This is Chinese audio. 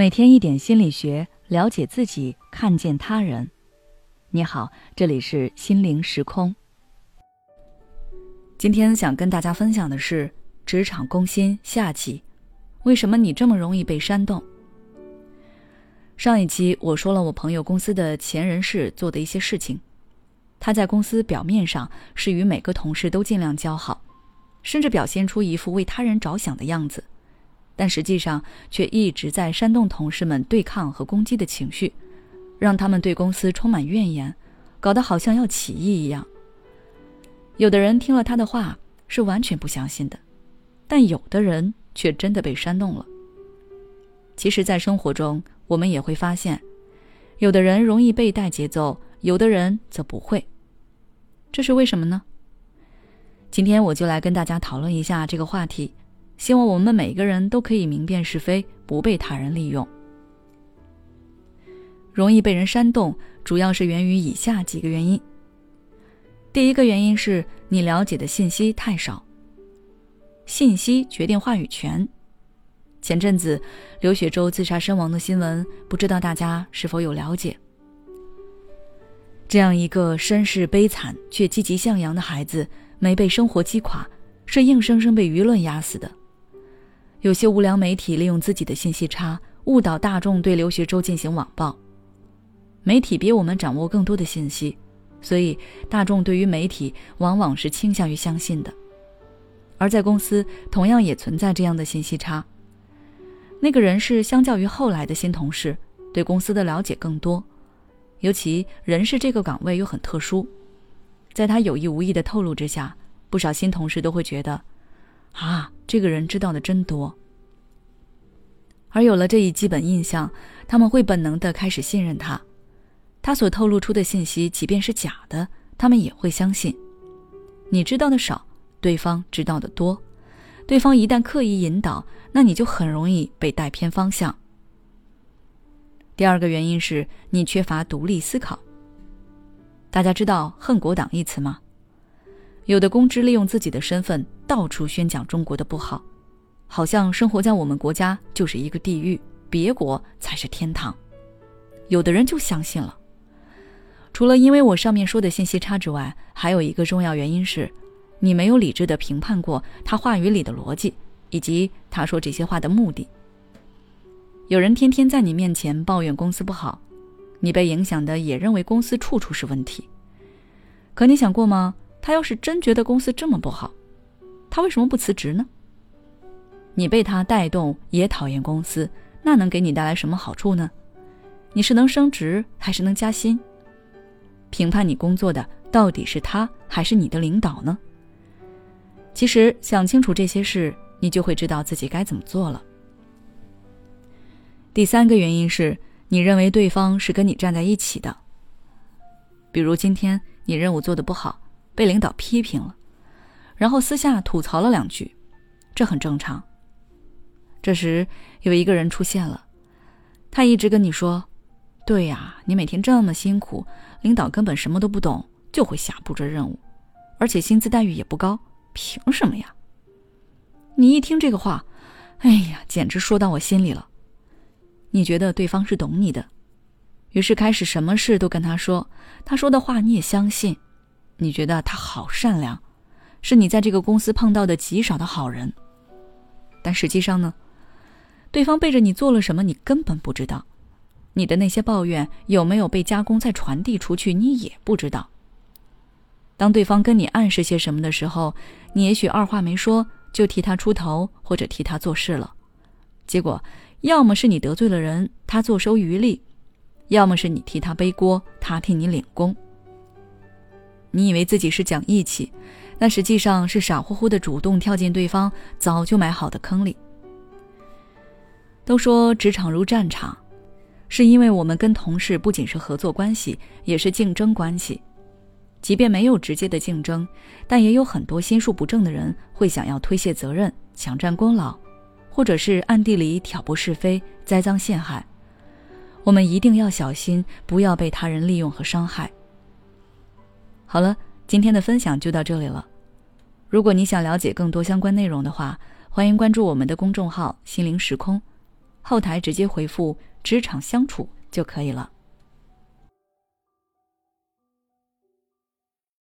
每天一点心理学，了解自己，看见他人。你好，这里是心灵时空。今天想跟大家分享的是职场攻心下集。为什么你这么容易被煽动？上一期我说了我朋友公司的前人事做的一些事情。他在公司表面上是与每个同事都尽量交好，甚至表现出一副为他人着想的样子。但实际上却一直在煽动同事们对抗和攻击的情绪，让他们对公司充满怨言，搞得好像要起义一样。有的人听了他的话是完全不相信的，但有的人却真的被煽动了。其实，在生活中，我们也会发现，有的人容易被带节奏，有的人则不会。这是为什么呢？今天我就来跟大家讨论一下这个话题。希望我们每个人都可以明辨是非，不被他人利用。容易被人煽动，主要是源于以下几个原因。第一个原因是你了解的信息太少。信息决定话语权。前阵子刘雪洲自杀身亡的新闻，不知道大家是否有了解？这样一个身世悲惨却积极向阳的孩子，没被生活击垮，是硬生生被舆论压死的。有些无良媒体利用自己的信息差，误导大众对刘学洲进行网暴。媒体比我们掌握更多的信息，所以大众对于媒体往往是倾向于相信的。而在公司，同样也存在这样的信息差。那个人是相较于后来的新同事，对公司的了解更多，尤其人事这个岗位又很特殊，在他有意无意的透露之下，不少新同事都会觉得。啊，这个人知道的真多。而有了这一基本印象，他们会本能的开始信任他。他所透露出的信息，即便是假的，他们也会相信。你知道的少，对方知道的多。对方一旦刻意引导，那你就很容易被带偏方向。第二个原因是你缺乏独立思考。大家知道“恨国党”一词吗？有的公知利用自己的身份到处宣讲中国的不好，好像生活在我们国家就是一个地狱，别国才是天堂。有的人就相信了。除了因为我上面说的信息差之外，还有一个重要原因是，你没有理智的评判过他话语里的逻辑，以及他说这些话的目的。有人天天在你面前抱怨公司不好，你被影响的也认为公司处处是问题。可你想过吗？他要是真觉得公司这么不好，他为什么不辞职呢？你被他带动也讨厌公司，那能给你带来什么好处呢？你是能升职还是能加薪？评判你工作的到底是他还是你的领导呢？其实想清楚这些事，你就会知道自己该怎么做了。第三个原因是你认为对方是跟你站在一起的，比如今天你任务做的不好。被领导批评了，然后私下吐槽了两句，这很正常。这时有一个人出现了，他一直跟你说：“对呀，你每天这么辛苦，领导根本什么都不懂，就会瞎布置任务，而且薪资待遇也不高，凭什么呀？”你一听这个话，哎呀，简直说到我心里了。你觉得对方是懂你的，于是开始什么事都跟他说，他说的话你也相信。你觉得他好善良，是你在这个公司碰到的极少的好人。但实际上呢，对方背着你做了什么，你根本不知道。你的那些抱怨有没有被加工再传递出去，你也不知道。当对方跟你暗示些什么的时候，你也许二话没说就替他出头或者替他做事了。结果，要么是你得罪了人，他坐收渔利；要么是你替他背锅，他替你领功。你以为自己是讲义气，那实际上是傻乎乎的主动跳进对方早就埋好的坑里。都说职场如战场，是因为我们跟同事不仅是合作关系，也是竞争关系。即便没有直接的竞争，但也有很多心术不正的人会想要推卸责任、抢占功劳，或者是暗地里挑拨是非、栽赃陷害。我们一定要小心，不要被他人利用和伤害。好了，今天的分享就到这里了。如果你想了解更多相关内容的话，欢迎关注我们的公众号“心灵时空”。后台直接回复“职场相处”就可以了。